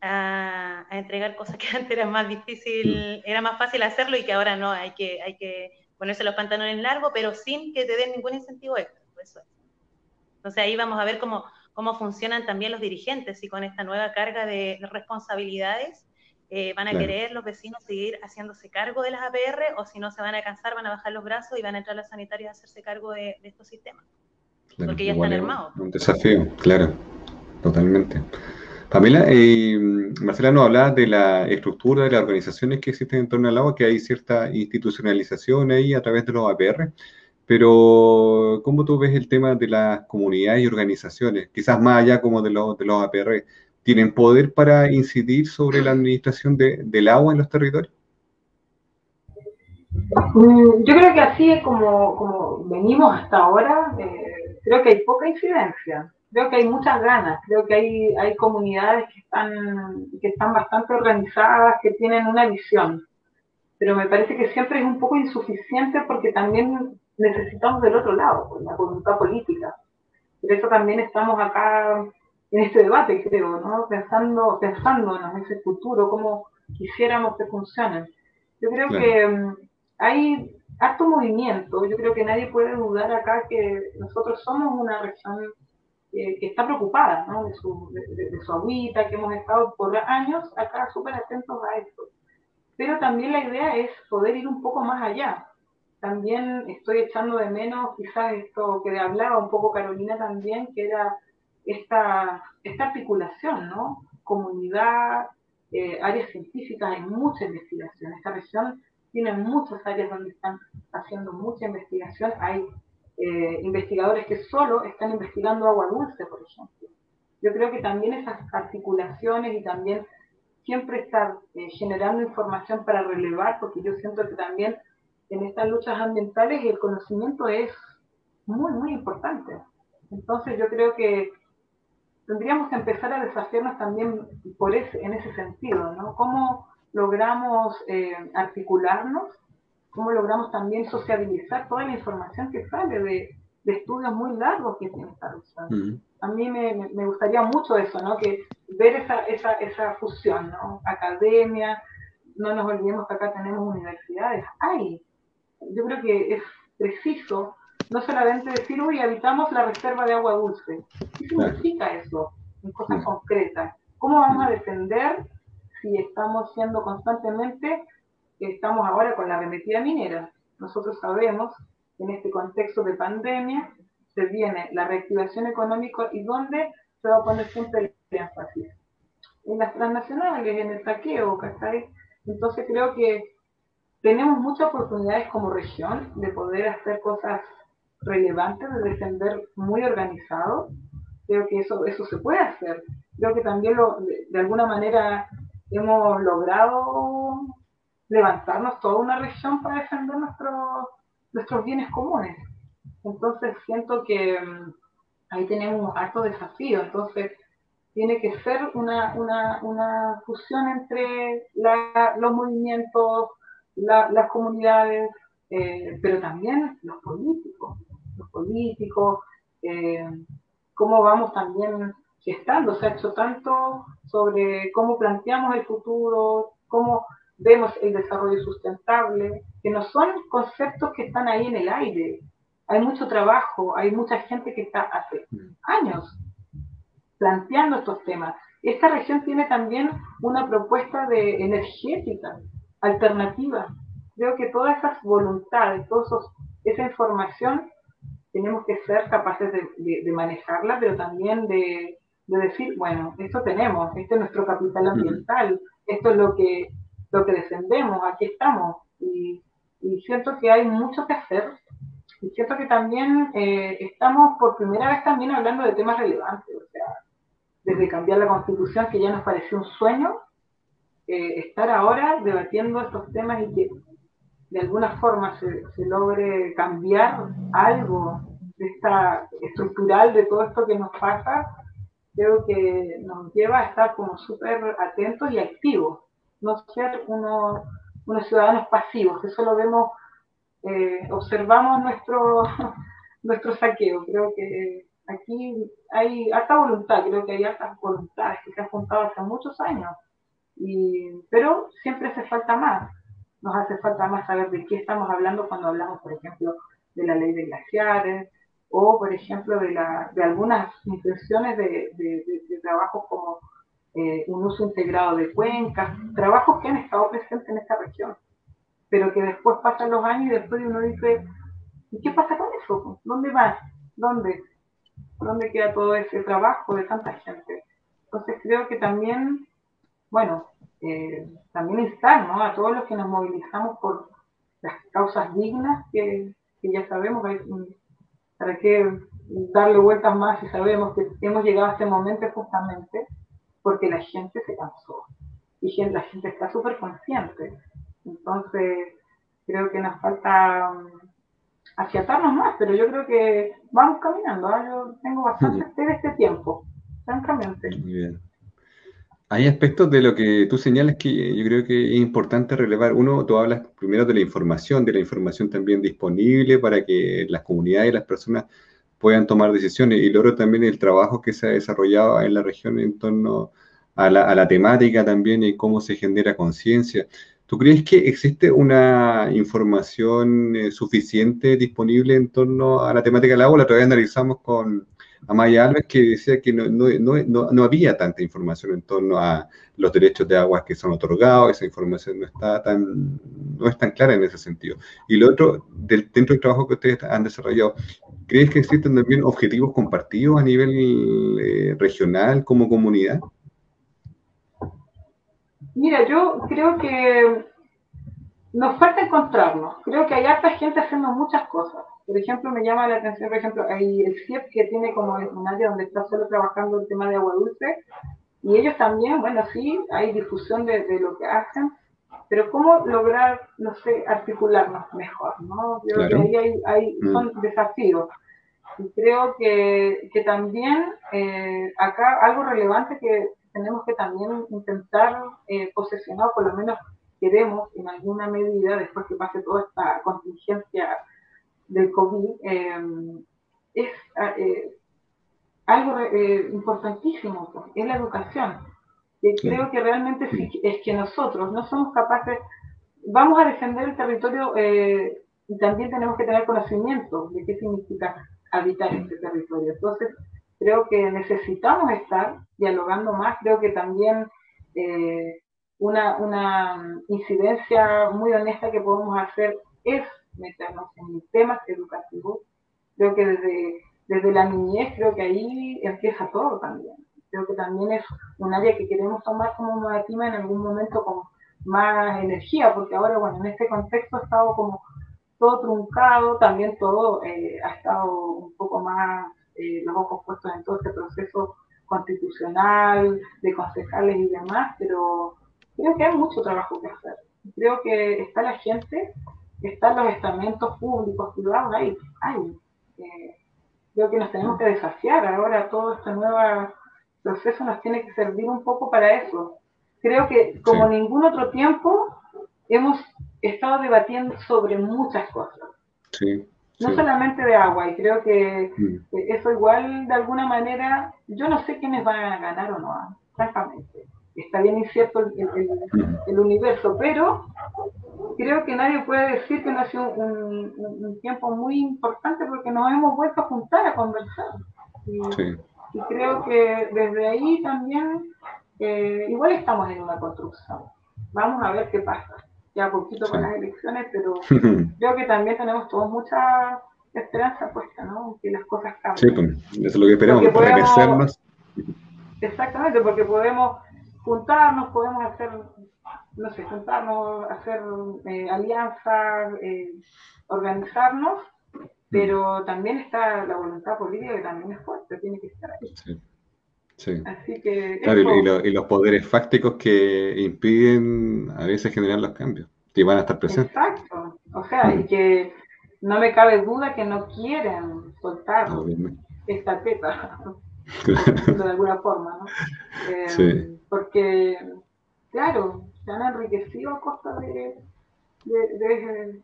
a, entregar cosas que antes era más difícil, era más fácil hacerlo y que ahora no, hay que, hay que ponerse los pantalones largos, pero sin que te den ningún incentivo extra. Eso Entonces ahí vamos a ver cómo, cómo funcionan también los dirigentes y con esta nueva carga de responsabilidades eh, van a querer los vecinos seguir haciéndose cargo de las APR o si no se van a cansar, van a bajar los brazos y van a entrar las sanitarias a hacerse cargo de, estos sistemas. porque ya están armados. Un desafío, claro, totalmente. Pamela, eh, Marcela nos hablaba de la estructura de las organizaciones que existen en torno al agua, que hay cierta institucionalización ahí a través de los APR, pero ¿cómo tú ves el tema de las comunidades y organizaciones? Quizás más allá como de los, de los APR, tienen poder para incidir sobre la administración del agua en los territorios? Mm, yo creo que así es como, venimos hasta ahora, eh, creo que hay poca incidencia, creo que hay muchas ganas, creo que hay, hay comunidades que están, que están bastante organizadas, que tienen una visión, pero me parece que siempre es un poco insuficiente porque también necesitamos del otro lado, la voluntad política. Por eso también estamos acá en este debate, creo, ¿no? Pensando, pensándonos en ese futuro, cómo quisiéramos que funcionen. Yo creo que mm, hay harto movimiento, yo creo que nadie puede dudar acá que nosotros somos una región que está preocupada, ¿no? De su, de, su agüita, que hemos estado por años acá súper atentos a esto. Pero también la idea es poder ir un poco más allá. También estoy echando de menos quizás esto que hablaba un poco Carolina también, que era esta, esta articulación, ¿no? Comunidad, eh, áreas científicas, hay mucha investigación. Esta región tiene muchas áreas donde están haciendo mucha investigación. Hay eh, investigadores que solo están investigando agua dulce, por ejemplo. Yo creo que también esas articulaciones y también siempre estar eh, generando información para relevar, porque yo siento que también en estas luchas ambientales el conocimiento es muy, muy importante. Entonces yo creo que tendríamos que empezar a desafiarnos también por ese, en ese sentido, ¿no? ¿Cómo logramos eh, articularnos? ¿Cómo logramos también sociabilizar toda la información que sale de, estudios muy largos que tiene esta región? A mí me, me, gustaría mucho eso, ¿no? Que ver esa, esa, esa fusión, ¿no? Academia, no nos olvidemos que acá tenemos universidades, hay. Yo creo que es preciso no solamente decir, uy, habitamos la reserva de agua dulce. ¿Qué significa eso en cosas concretas? ¿Cómo vamos a defender si estamos siendo constantemente, estamos ahora con la arremetida minera? Nosotros sabemos que en este contexto de pandemia se viene la reactivación económica y dónde se va a poner siempre el énfasis. En las transnacionales, en el saqueo, ¿cachai? Entonces creo que tenemos muchas oportunidades como región de poder hacer cosas relevante de defender muy organizado. Creo que eso, eso se puede hacer. Creo que también lo, de, alguna manera hemos logrado levantarnos toda una región para defender nuestros nuestros bienes comunes. Entonces siento que mm, ahí tenemos un alto desafío. Entonces tiene que ser una, una, una fusión entre los movimientos, las comunidades, eh, pero también los políticos los políticos, eh, cómo vamos también gestando. Se ha hecho tanto sobre cómo planteamos el futuro, cómo vemos el desarrollo sustentable, que no son conceptos que están ahí en el aire. Hay mucho trabajo, hay mucha gente que está hace años planteando estos temas. esta región tiene también una propuesta de energética alternativa. Creo que todas esas voluntades, toda esa información, tenemos que ser capaces de, manejarla, pero también de, decir, bueno, esto tenemos, este es nuestro capital ambiental, esto es lo que, lo que defendemos, aquí estamos. Y, siento que hay mucho que hacer. Y siento que también eh, estamos por primera vez también hablando de temas relevantes. O sea, desde cambiar la constitución, que ya nos pareció un sueño, eh, estar ahora debatiendo estos temas y que de alguna forma se, logre cambiar algo de esta estructural de todo esto que nos pasa, creo que nos lleva a estar como súper atentos y activos, no ser unos, ciudadanos pasivos, eso lo vemos, eh, observamos nuestro, nuestro saqueo, creo que aquí hay alta voluntad, creo que hay altas voluntades que se han juntado hace muchos años, y, pero siempre hace falta más. Nos hace falta más saber de qué estamos hablando cuando hablamos, por ejemplo, de la ley de glaciares o, por ejemplo, de, la, de algunas intenciones de, de, de trabajos como eh, un uso integrado de cuencas, trabajos que han estado presentes en esta región, pero que después pasan los años y después uno dice, ¿y qué pasa con eso? ¿Dónde va? ¿Dónde? ¿Dónde queda todo ese trabajo de tanta gente? Entonces creo que también, bueno, eh, también instar ¿no? a todos los que nos movilizamos por las causas dignas que, ya sabemos, para qué darle vueltas más si sabemos que hemos llegado a este momento justamente porque la gente se cansó y la gente está súper consciente. Entonces, creo que nos falta afiatarnos más, pero yo creo que vamos caminando. ¿ah? Yo tengo bastante fe de este tiempo, francamente. Muy bien. Hay aspectos de lo que tú señalas que yo creo que es importante relevar. Uno, tú hablas primero de la información, de la información también disponible para que las comunidades y las personas puedan tomar decisiones. Y luego también el trabajo que se ha desarrollado en la región en torno a la, a la temática también y cómo se genera conciencia. ¿Tú crees que existe una información eh, suficiente disponible en torno a la temática del agua? La otra vez analizamos con Amaya Alves que decía que no, había tanta información en torno a los derechos de aguas que son otorgados, esa información no está tan, no es tan clara en ese sentido. Y lo otro, del, dentro del trabajo que ustedes han desarrollado, ¿crees que existen también objetivos compartidos a nivel eh, regional como comunidad? Mira, yo creo que nos falta encontrarnos. Creo que hay harta gente haciendo muchas cosas. Por ejemplo, me llama la atención, por ejemplo, hay el CIEP que tiene como un área donde está solo trabajando el tema de agua dulce. Y ellos también, bueno, sí, hay difusión de, lo que hacen, pero cómo lograr, no sé, articularnos mejor, ¿no? Creo que ahí hay, mm. son desafíos. Y creo que, que también eh, acá algo relevante que tenemos que también intentar eh, posesionar, por lo menos queremos en alguna medida, después que pase toda esta contingencia del COVID, eh, es eh, algo eh, importantísimo, pues, es la educación. Y creo que realmente sí, es que nosotros no somos capaces, vamos a defender el territorio y también tenemos que tener conocimiento de qué significa habitar este territorio. Entonces, creo que necesitamos estar dialogando más, creo que también eh, una, una, incidencia muy honesta que podemos hacer es meternos en temas educativos. Creo que desde, desde la niñez, creo que ahí empieza todo también. Creo que también es un área que queremos tomar como normativa en algún momento con más energía, porque ahora, bueno, en este contexto ha estado como todo truncado, también todo eh, ha estado un poco más eh, los ojos puestos en todo este proceso constitucional, de concejales y demás, pero creo que hay mucho trabajo que hacer. Creo que está la gente, están los estamentos públicos, privados, ahí, hay. Eh, creo que nos tenemos que desafiar ahora, todo este nuevo proceso nos tiene que servir un poco para eso. Creo que como ningún otro tiempo hemos estado debatiendo sobre muchas cosas. Sí no solamente de agua, y creo que mm. eso igual de alguna manera, yo no sé quiénes van a ganar o no, ¿ah? francamente. Está bien incierto el, universo, pero creo que nadie puede decir que no ha sido un, tiempo muy importante porque nos hemos vuelto a juntar a conversar. Y, Y creo que desde ahí también, eh, igual estamos en una construcción. Vamos a ver qué pasa. Ya poquito con las elecciones, pero creo que también tenemos todos mucha esperanza puesta, ¿no? Que las cosas cambien. Sí, pues, eso es lo que esperamos. Exactamente, porque podemos juntarnos, podemos hacer, no sé, juntarnos, hacer eh, alianzas, eh, organizarnos, pero también está la voluntad política que también es fuerte, tiene que estar ahí. Sí. Sí. Así que claro, y, los poderes fácticos que impiden a veces generar los cambios, que van a estar presentes. Exacto, o sea, y que no me cabe duda que no quieren soltar esta teta, de alguna forma, ¿no? Eh, porque, claro, se han enriquecido a costa de, de,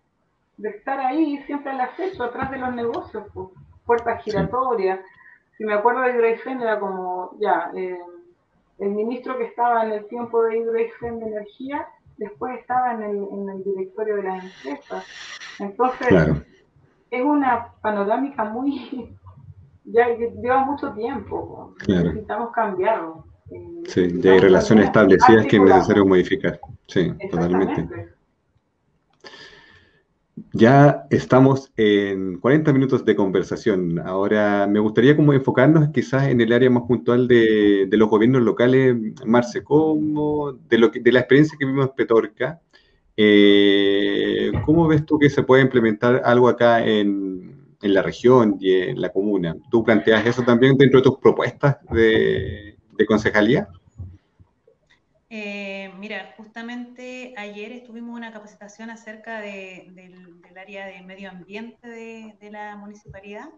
de, estar ahí siempre al acecho, atrás de los negocios, pues, puertas giratorias. Si me acuerdo de Hidroifen, era como, ya, eh, el ministro que estaba en el tiempo de Hidroifen de Energía, después estaba en el, en el directorio de las empresas. Entonces, es una panorámica muy, ya lleva mucho tiempo, necesitamos cambiarlo. Eh, sí, ya hay relaciones establecidas que es necesario modificar. Sí, totalmente. Ya estamos en 40 minutos de conversación. Ahora me gustaría como enfocarnos quizás en el área más puntual de, los gobiernos locales, Marce, como de, lo de la experiencia que vimos en Petorca. Eh, ¿Cómo ves tú que se puede implementar algo acá en, en, la región y en la comuna? ¿Tú planteas eso también dentro de tus propuestas de, de concejalía? Eh, mira, justamente ayer estuvimos una capacitación acerca del, área de medio ambiente de, la municipalidad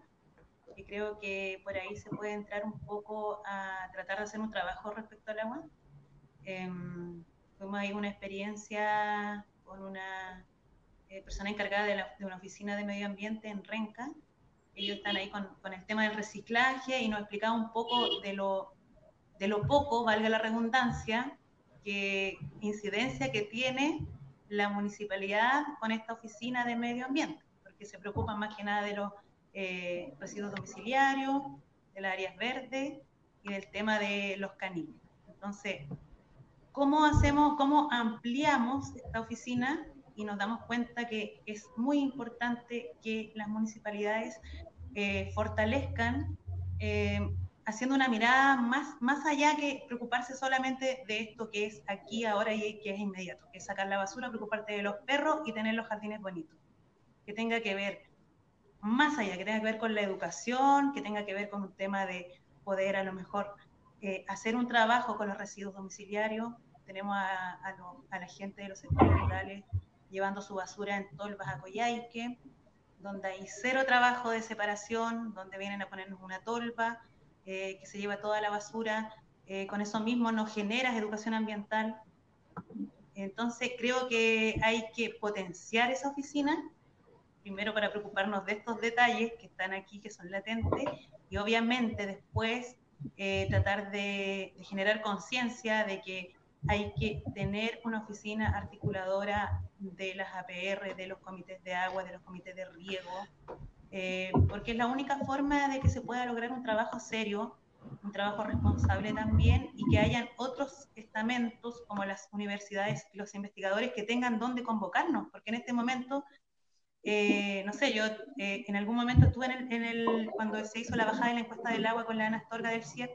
y creo que por ahí se puede entrar un poco a tratar de hacer un trabajo respecto al agua. Eh, tuvimos ahí una experiencia con una eh, persona encargada de, una oficina de medio ambiente en Renca. Ellos están ahí con, el tema del reciclaje y nos explicaba un poco de lo, de lo poco, valga la redundancia, qué incidencia que tiene la municipalidad con esta oficina de medio ambiente, porque se preocupan más que nada de los eh, residuos domiciliarios, de las áreas verdes y del tema de los caninos. Entonces, ¿cómo hacemos, cómo ampliamos esta oficina y nos damos cuenta que es muy importante que las municipalidades eh, fortalezcan eh, haciendo una mirada más, más allá que preocuparse solamente de esto que es aquí, ahora y que es inmediato, que es sacar la basura, preocuparte de los perros y tener los jardines bonitos. Que tenga que ver más allá, que tenga que ver con la educación, que tenga que ver con un tema de poder a lo mejor eh, hacer un trabajo con los residuos domiciliarios. Tenemos a, a, la gente de los sectores rurales llevando su basura en tolvas a Coyhaique, donde hay cero trabajo de separación, donde vienen a ponernos una tolva, eh, que se lleva toda la basura, eh, con eso mismo no generas educación ambiental. Entonces creo que hay que potenciar esa oficina, primero para preocuparnos de estos detalles que están aquí, que son latentes, y obviamente después eh, tratar de, de generar conciencia de que hay que tener una oficina articuladora de las APR, de los comités de agua, de los comités de riego, eh, porque es la única forma de que se pueda lograr un trabajo serio, un trabajo responsable también, y que hayan otros estamentos como las universidades y los investigadores que tengan dónde convocarnos, porque en este momento, eh, no sé, yo eh, en algún momento estuve en el, cuando se hizo la bajada de la encuesta del agua con la Ana Astorga del CIEP,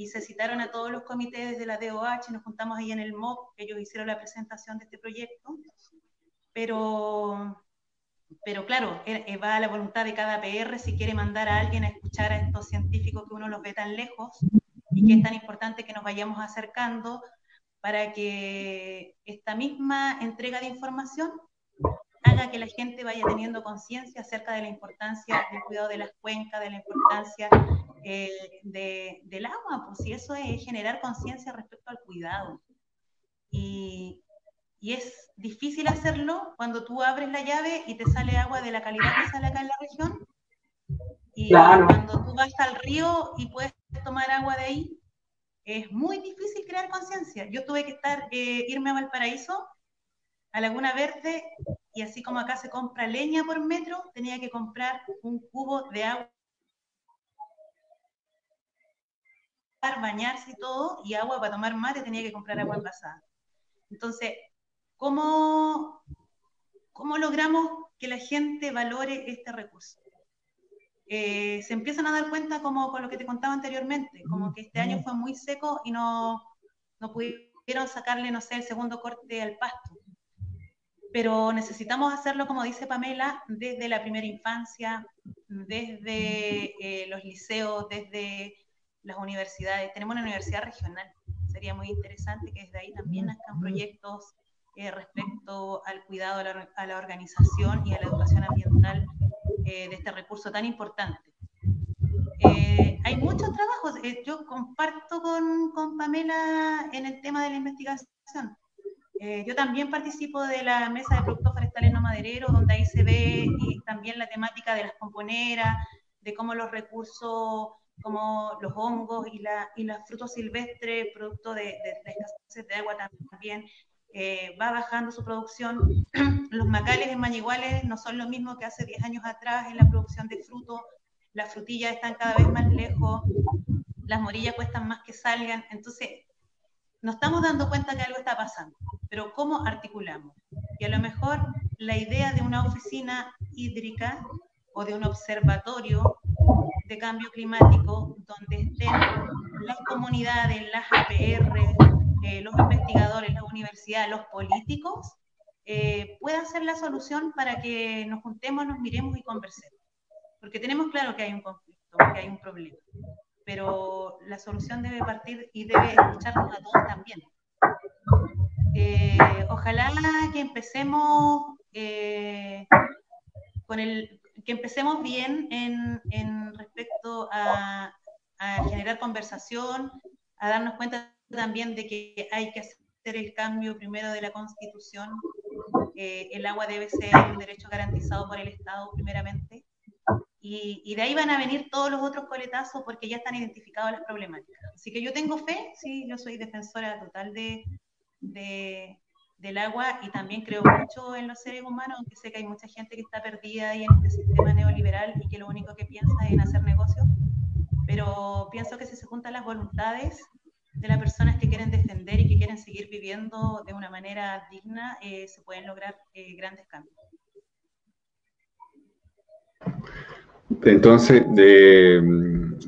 y se citaron a todos los comités de la DOH, nos juntamos ahí en el MOP, ellos hicieron la presentación de este proyecto, pero pero claro, eh, eh, va a la voluntad de cada PR si quiere mandar a alguien a escuchar a estos científicos que uno los ve tan lejos y que es tan importante que nos vayamos acercando para que esta misma entrega de información haga que la gente vaya teniendo conciencia acerca de la importancia del cuidado de las cuencas, de la importancia eh, del agua, pues si eso es generar conciencia respecto al cuidado. Y, y es difícil hacerlo cuando tú abres la llave y te sale agua de la calidad que sale acá en la región. Y cuando tú vas al río y puedes tomar agua de ahí, es muy difícil crear conciencia. Yo tuve que estar, eh, irme a Valparaíso, a Laguna Verde, y así como acá se compra leña por metro, tenía que comprar un cubo de agua bañarse y todo, y agua para tomar mate tenía que comprar agua envasada. Entonces, ¿cómo, cómo logramos que la gente valore este recurso? Eh, se empiezan a dar cuenta como con lo que te contaba anteriormente, como que este año fue muy seco y no, no pudieron sacarle, no sé, el segundo corte al pasto. Pero necesitamos hacerlo, como dice Pamela, desde la primera infancia, desde eh, los liceos, desde las universidades. Tenemos una universidad regional. Sería muy interesante que desde ahí también nazcan proyectos eh, respecto al cuidado a la, a la, organización y a la educación ambiental eh, de este recurso tan importante. Hay muchos trabajos, yo comparto con, con, Pamela en el tema de la investigación. Yo también participo de la mesa de productos forestales no madereros, donde ahí se ve también la temática de las componeras, de cómo los recursos, como los hongos y, la, y los frutos silvestres, producto de, de, de escasez de agua también, eh, va bajando su producción. Los macales en Mañiguales no son lo mismo que hace 10 años atrás en la producción de frutos. Las frutillas están cada vez más lejos, las morillas cuestan más que salgan. Entonces, nos estamos dando cuenta que algo está pasando. Pero ¿cómo articulamos? Y a lo mejor la idea de una oficina hídrica o de un observatorio de cambio climático donde estén las comunidades, las APR, eh, los investigadores, la universidad, los políticos, eh, puedan ser la solución para que nos juntemos, nos miremos y conversemos. Porque tenemos claro que hay un conflicto, que hay un problema, pero la solución debe partir y debe escucharnos a todos también. Eh, ojalá que empecemos con el que empecemos bien en, en respecto a, a generar conversación, a darnos cuenta también de que hay que hacer el cambio primero de la constitución. Eh, el agua debe ser un derecho garantizado por el Estado primeramente. Y, y, de ahí van a venir todos los otros coletazos porque ya están identificadas las problemáticas. Así que yo tengo fe, sí, yo soy defensora total de, de, del agua y también creo mucho en los seres humanos, aunque sé que hay mucha gente que está perdida ahí en este sistema neoliberal y que lo único que piensa es en hacer negocios. Pero pienso que si se juntan las voluntades de las personas que quieren defender y que quieren seguir viviendo de una manera digna, eh, se pueden lograr eh, grandes cambios. Entonces, de,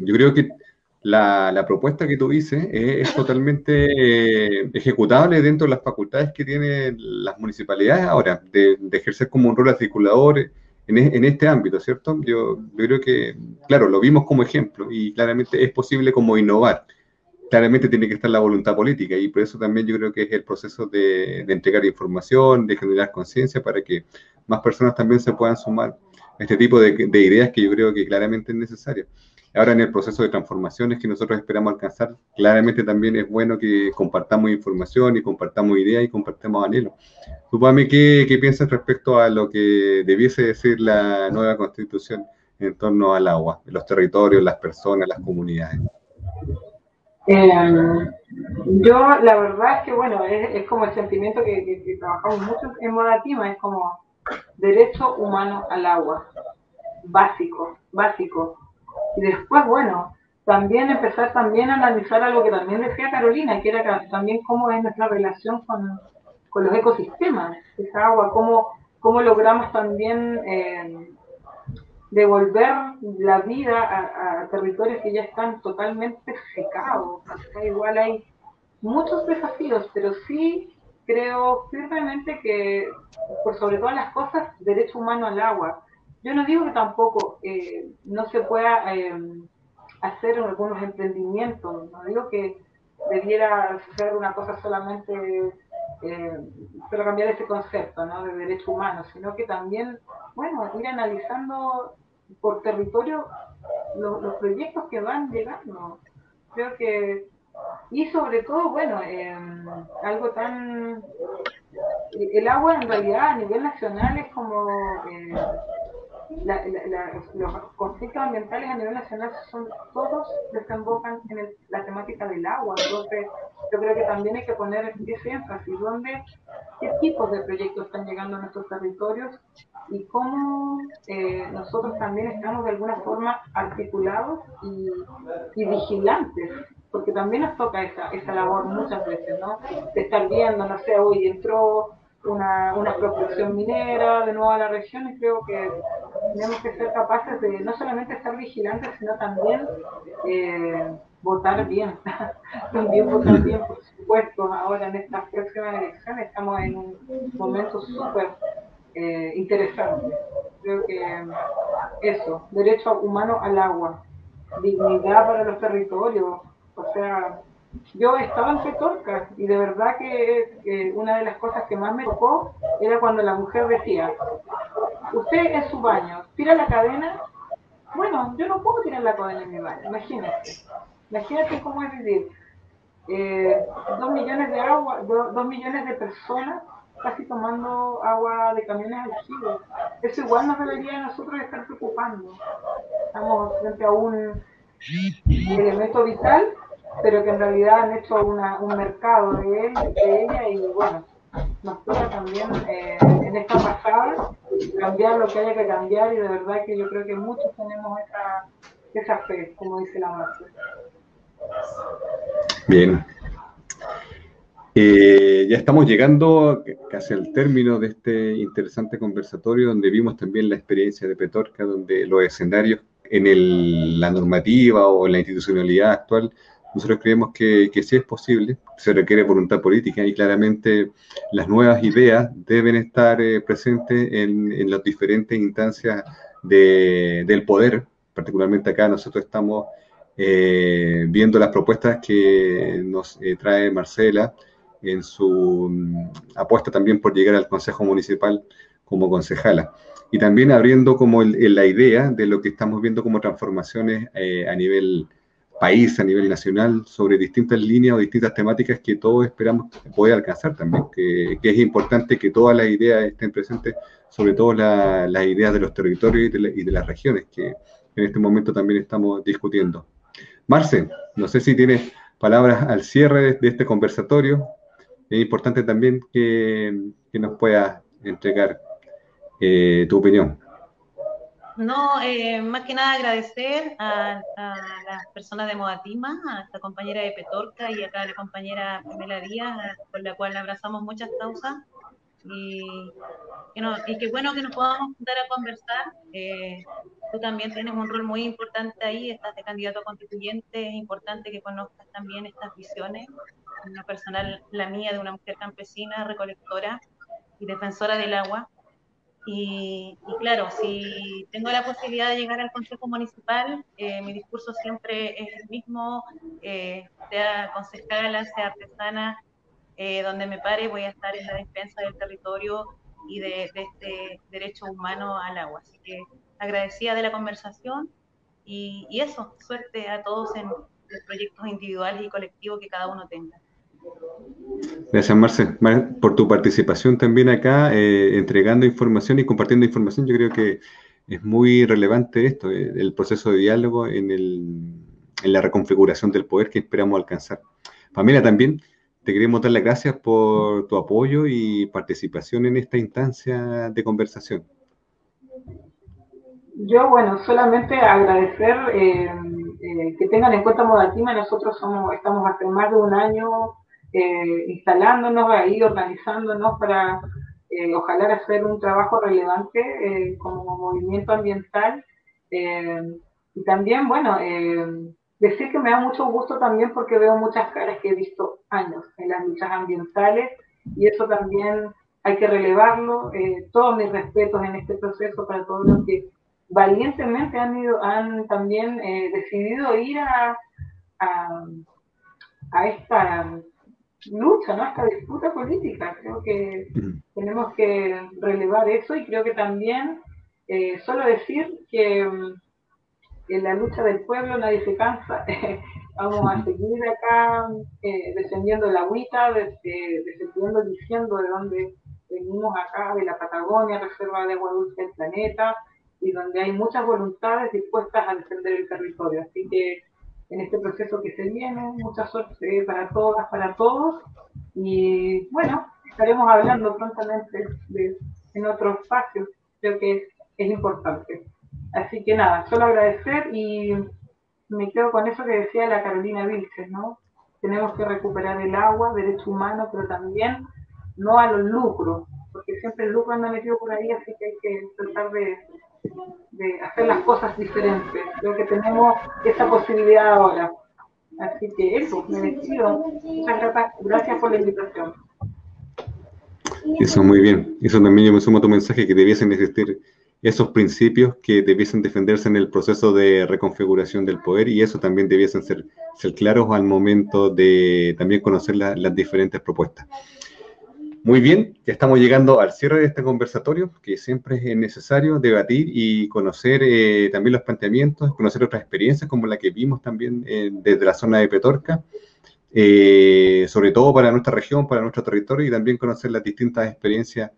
yo creo que la, propuesta que tú dices es, totalmente eh, ejecutable dentro de las facultades que tienen las municipalidades ahora, de, ejercer como un rol articulador en, en, este ámbito, ¿cierto? Yo, creo que, claro, lo vimos como ejemplo y claramente es posible como innovar claramente tiene que estar la voluntad política y por eso también yo creo que es el proceso de, de entregar información, de generar conciencia para que más personas también se puedan sumar este tipo de, de, ideas que yo creo que claramente es necesario. Ahora en el proceso de transformaciones que nosotros esperamos alcanzar, claramente también es bueno que compartamos información y compartamos ideas y compartamos anhelos. Tú, ¿qué, ¿qué piensas respecto a lo que debiese decir la nueva constitución en torno al agua, los territorios, las personas, las comunidades? Eh, yo, la verdad es que, bueno, es, es como el sentimiento que, que, que, trabajamos mucho en Modatima, es como derecho humano al agua, básico, básico. Y después, bueno, también empezar también a analizar algo que también decía Carolina, que era también cómo es nuestra relación con, con los ecosistemas, esa agua, cómo, cómo logramos también eh, devolver la vida a, a, territorios que ya están totalmente secados. igual hay muchos desafíos, pero sí creo firmemente que, por sobre todas las cosas, derecho humano al agua. Yo no digo que tampoco eh, no se pueda eh, hacer algunos emprendimientos, no digo que debiera ser una cosa solamente, eh, pero cambiar ese concepto ¿no? de derecho humano, sino que también, bueno, ir analizando por territorio los proyectos que van llegando. Creo que, y sobre todo, bueno, eh, algo tan... El agua en realidad a nivel nacional es como... Eh, los conflictos ambientales a nivel nacional son todos desembocan en la temática del agua. Entonces, yo creo que también hay que poner ese énfasis, dónde, qué tipos de proyectos están llegando a nuestros territorios y cómo eh, nosotros también estamos de alguna forma articulados y, vigilantes, porque también nos toca esa, esa labor muchas veces, ¿no? De estar viendo, no sé, hoy entró una, una minera de nuevo a la región y creo que tenemos que ser capaces de no solamente estar vigilantes, sino también eh, votar bien. también votar bien, por supuesto. Ahora en estas próximas elecciones estamos en un momento súper eh, interesante. Creo que eso, derecho humano al agua, dignidad para los territorios, o sea, yo estaba en Petorca y de verdad que una de las cosas que más me tocó era cuando la mujer decía, usted en su baño, tira la cadena, bueno, yo no puedo tirar la cadena en mi baño, imagínate, imagínate cómo es vivir. Eh, dos millones de agua, dos millones de personas casi tomando agua de camiones aljidos. Eso igual nos debería nosotros estar preocupando. Estamos frente a un elemento vital pero que en realidad han hecho una, un mercado de él, de ella, y bueno, nos toca también eh, en esta pasada cambiar lo que haya que cambiar, y de verdad que yo creo que muchos tenemos esa, esa fe, como dice la Marcia. Bien. Eh, ya estamos llegando casi al término de este interesante conversatorio donde vimos también la experiencia de Petorca, donde los escenarios en el, la normativa o en la institucionalidad actual nosotros creemos que, sí es posible, se requiere voluntad política y claramente las nuevas ideas deben estar eh, presentes en, las diferentes instancias de, del poder. Particularmente acá nosotros estamos eh, viendo las propuestas que nos eh, trae Marcela en su mm, apuesta también por llegar al Consejo Municipal como concejala. Y también abriendo como el, la idea de lo que estamos viendo como transformaciones a nivel país, a nivel nacional, sobre distintas líneas o distintas temáticas que todos esperamos poder alcanzar también, que, es importante que todas las ideas estén presentes, sobre todo las ideas de los territorios y de, las regiones, que en este momento también estamos discutiendo. Marce, no sé si tienes palabras al cierre de, este conversatorio. Es importante también que, nos puedas entregar eh, tu opinión. No, eh, más que nada agradecer a, las personas de Modatima, a esta compañera de Petorca y acá a la compañera Pamela Díaz, con la cual abrazamos muchas causas. Y, y qué bueno que nos podamos juntar a conversar. Eh, tú también tienes un rol muy importante ahí, estás de candidato a constituyente, es importante que conozcas también estas visiones. Una personal, la mía, de una mujer campesina, recolectora y defensora del agua y, claro, si tengo la posibilidad de llegar al Consejo Municipal, eh, mi discurso siempre es el mismo, eh, sea concejala, sea artesana, eh, donde me pare voy a estar en la defensa del territorio y de, este derecho humano al agua. Así que agradecida de la conversación y, y eso, suerte a todos en los proyectos individuales y colectivos que cada uno tenga. Gracias, Marce, por tu participación también acá, eh, entregando información y compartiendo información. Yo creo que es muy relevante esto, eh, el proceso de diálogo en, en, la reconfiguración del poder que esperamos alcanzar. Pamela, también te queremos dar las gracias por tu apoyo y participación en esta instancia de conversación. Yo, bueno, solamente agradecer eh, que tengan en cuenta Modatima. Nosotros somos, estamos hace más de un año eh, instalándonos ahí, organizándonos para eh, ojalá hacer un trabajo relevante eh, como movimiento ambiental. y también, bueno, decir que me da mucho gusto también porque veo muchas caras que he visto años en las luchas ambientales y eso también hay que relevarlo. todos mis respetos en este proceso para todos los que valientemente han, ido, han también decidido ir a, a, a esta lucha, ¿no? Esta disputa política. Creo que tenemos que relevar eso y creo que también eh, solo decir que mm, en la lucha del pueblo nadie se cansa. Vamos a seguir acá eh, defendiendo la agüita, defendiendo, diciendo de dónde venimos acá, de la Patagonia, reserva de agua dulce del planeta, y donde hay muchas voluntades dispuestas a defender el territorio. Así que en este proceso que se viene, mucha suerte para todas, para todos. Y bueno, estaremos hablando prontamente de, en otro espacio, creo que es, importante. Así que nada, solo agradecer y me quedo con eso que decía la Carolina Vilches, ¿no? Tenemos que recuperar el agua, derecho humano, pero también no a los lucros, porque siempre el lucro anda metido por ahí, así que hay que tratar de, de hacer las cosas diferentes. Creo que tenemos esa posibilidad ahora. Así que eso, me despido. Muchas gracias, por la invitación. Eso, muy bien. Eso también yo me sumo a tu mensaje que debiesen existir esos principios que debiesen defenderse en el proceso de reconfiguración del poder y eso también debiesen ser, ser claros al momento de también conocer las diferentes propuestas. Muy bien, ya estamos llegando al cierre de este conversatorio, que siempre es necesario debatir y conocer eh, también los planteamientos, conocer otras experiencias como la que vimos también eh, desde la zona de Petorca, eh, sobre todo para nuestra región, para nuestro territorio y también conocer las distintas experiencias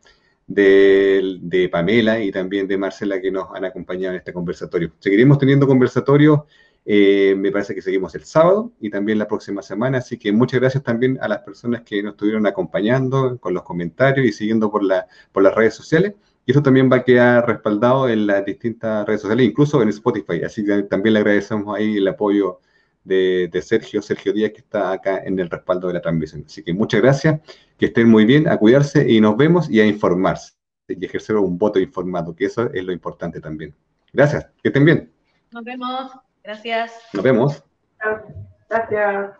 de, de, Pamela y también de Marcela que nos han acompañado en este conversatorio. Seguiremos teniendo conversatorios eh, me parece que seguimos el sábado y también la próxima semana, así que muchas gracias también a las personas que nos estuvieron acompañando con los comentarios y siguiendo por, la, por las redes sociales. Y esto también va a quedar respaldado en las distintas redes sociales, incluso en Spotify. Así que también le agradecemos ahí el apoyo de, de, Sergio, Sergio Díaz, que está acá en el respaldo de la transmisión. Así que muchas gracias, que estén muy bien, a cuidarse y nos vemos y a informarse y ejercer un voto informado, que eso es lo importante también. Gracias, que estén bien. Nos vemos. Gracias. Nos vemos. Gracias.